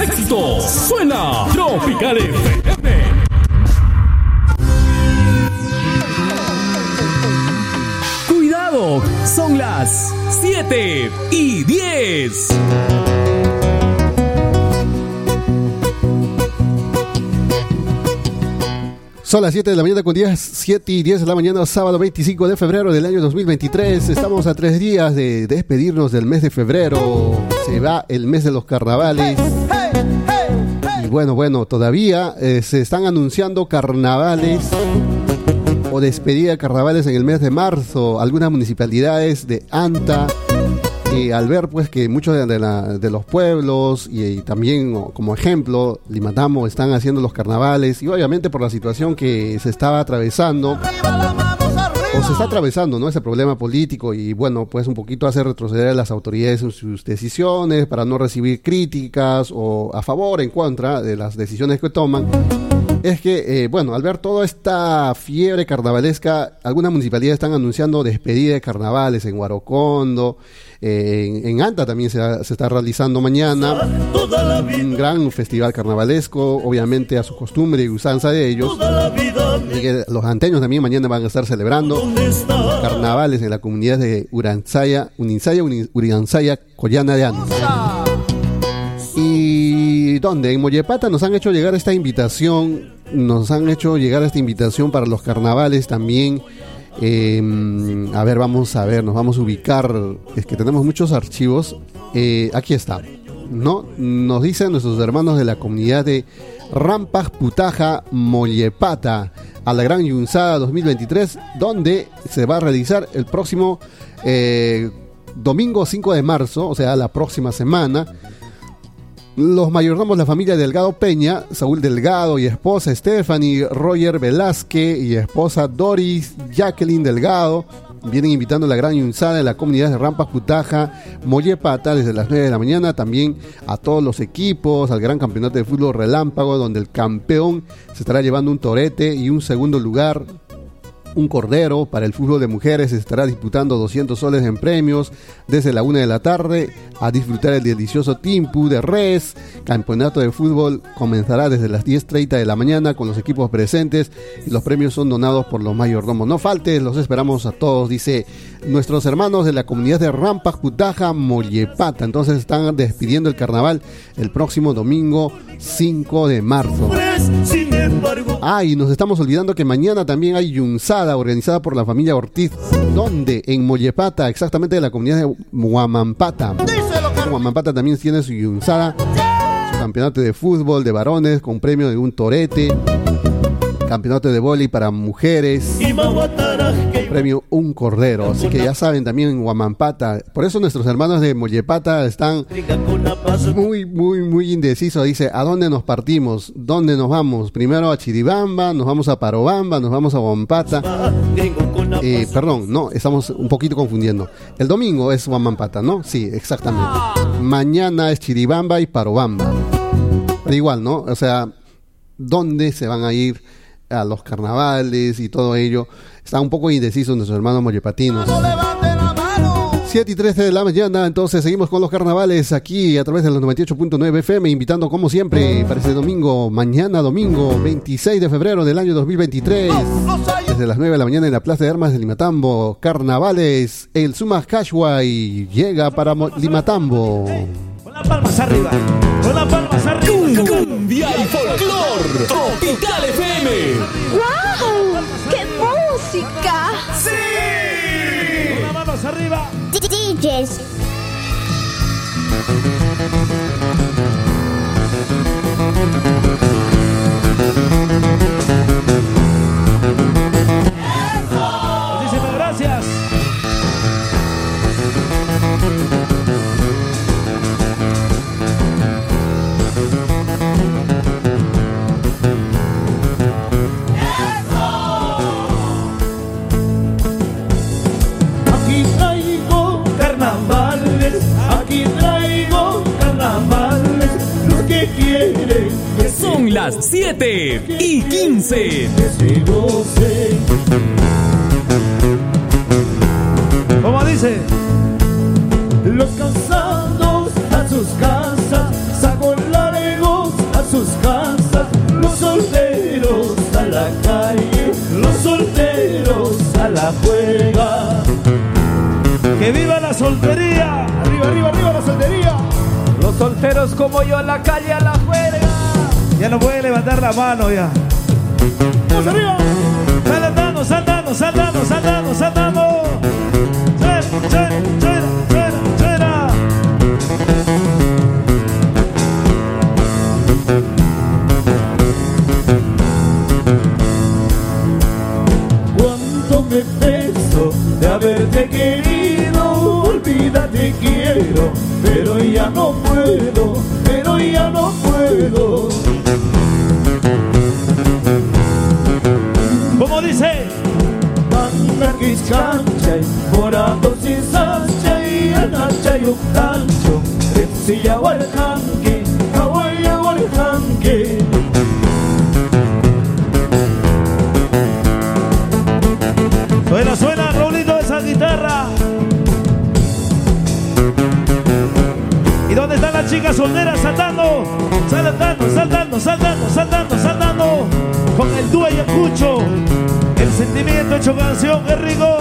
Éxito suena Tropical FM. Cuidado, son las 7 y 10. Son las 7 de la mañana con 10, 7 y 10 de la mañana, sábado 25 de febrero del año 2023. Estamos a tres días de despedirnos del mes de febrero. Se va el mes de los carnavales. Bueno, bueno, todavía eh, se están anunciando carnavales o despedida de carnavales en el mes de marzo. Algunas municipalidades de Anta, y al ver pues que muchos de, los pueblos y, también como ejemplo Limatamo están haciendo los carnavales y obviamente por la situación que se estaba atravesando se está atravesando no ese problema político y bueno pues un poquito hace retroceder a las autoridades en sus decisiones para no recibir críticas o a favor o en contra de las decisiones que toman es que, eh, bueno, al ver toda esta fiebre carnavalesca, algunas municipalidades están anunciando despedida de carnavales en Guarocondo, en, Anta también se, está realizando mañana un gran festival carnavalesco, obviamente a su costumbre y usanza de ellos. los anteños también mañana van a estar celebrando carnavales en la comunidad de Uranzaya, Uninsaya, Uranzaya, Collana de Anta. Y donde en Mollepata nos han hecho llegar esta invitación, nos han hecho llegar esta invitación para los carnavales también Em, a ver, vamos a ver, nos vamos a ubicar. Es que tenemos muchos archivos. Eh, aquí está. ¿no? Nos dicen nuestros hermanos de la comunidad de Rampas Putaja Mollepata a la Gran Yunzada 2023, donde se va a realizar el próximo eh, domingo 5 de marzo, o sea, la próxima semana los mayordomos la familia Delgado Peña, Saúl Delgado y esposa Stephanie, Roger Velázquez y esposa Doris Jacqueline Delgado, vienen invitando a la gran yunzada de la comunidad de Rampas Putaja, Mollepata, desde las 9 de la mañana, también a todos los equipos, al gran campeonato de fútbol relámpago, donde el campeón se estará llevando un torete y un segundo lugar un cordero para el fútbol de mujeres. Estará disputando 200 soles en premios desde la una de la tarde a disfrutar el delicioso Timpu de Res. Campeonato de fútbol comenzará desde las 10.30 de la mañana con los equipos presentes y los premios son donados por los mayordomos. No faltes, los esperamos a todos, dice nuestros hermanos de la comunidad de Rampas, Putaja, Mollepata. Entonces están despidiendo el carnaval el próximo domingo 5 de marzo. Ah, y nos estamos olvidando que mañana también hay Yunzada organizada por la familia Ortiz. ¿Dónde? En Mollepata, exactamente de la comunidad de Huamampata. Huamampata también tiene su Yunzada, su campeonato de fútbol de varones con premio de un torete campeonato de boli para mujeres, premio Un Cordero. Así que ya saben también en Guamampata. Por eso nuestros hermanos de Mollepata están muy, muy, muy indecisos. Dice, ¿a dónde nos partimos? ¿Dónde nos vamos? Primero a Chiribamba, nos vamos a Parobamba, nos vamos a Guamampata. Eh, perdón, no, estamos un poquito confundiendo. El domingo es Guamampata, ¿no? Sí, exactamente. Mañana es Chiribamba y Parobamba. Pero igual, ¿no? O sea, ¿dónde se van a ir? A los carnavales y todo ello. Está un poco indeciso nuestros hermanos mollepatinos. 7 y 13 de la mañana, entonces seguimos con los carnavales aquí a través de los 98.9 FM, invitando como siempre para este domingo, mañana domingo 26 de febrero del año 2023, desde las 9 de la mañana en la Plaza de Armas de Limatambo, carnavales, el Sumas y llega para Limatambo. Con las palmas arriba, con las palmas arriba. Cumbia y folclor, Tropical FM. ¡Wow! ¡Qué música! ¡Sí! Con las manos arriba. DJs. las 7 y 15. cómo dice, los cansados a sus casas, sacos largos a sus casas, los solteros a la calle, los solteros a la juega. ¡Que viva la soltería! ¡Arriba, arriba, arriba la soltería! Los solteros como yo a la calle, a la ya no puede levantar la mano ya. Vamos arriba. Saltando, saltando, saltando, saltando, saltando. Suena, suena, suena, suena, suena. Cuánto me peso de haberte querido, olvídate quiero, pero ya no puedo, silla huarjanque, kawaya huarjanque. suena, suena, Raulito, esa guitarra. ¿Y dónde están las chicas solteras saltando? Saltando, saltando, saltando, saltando, saltando. Con el dúo y el cucho. El sentimiento hecho canción, qué rico.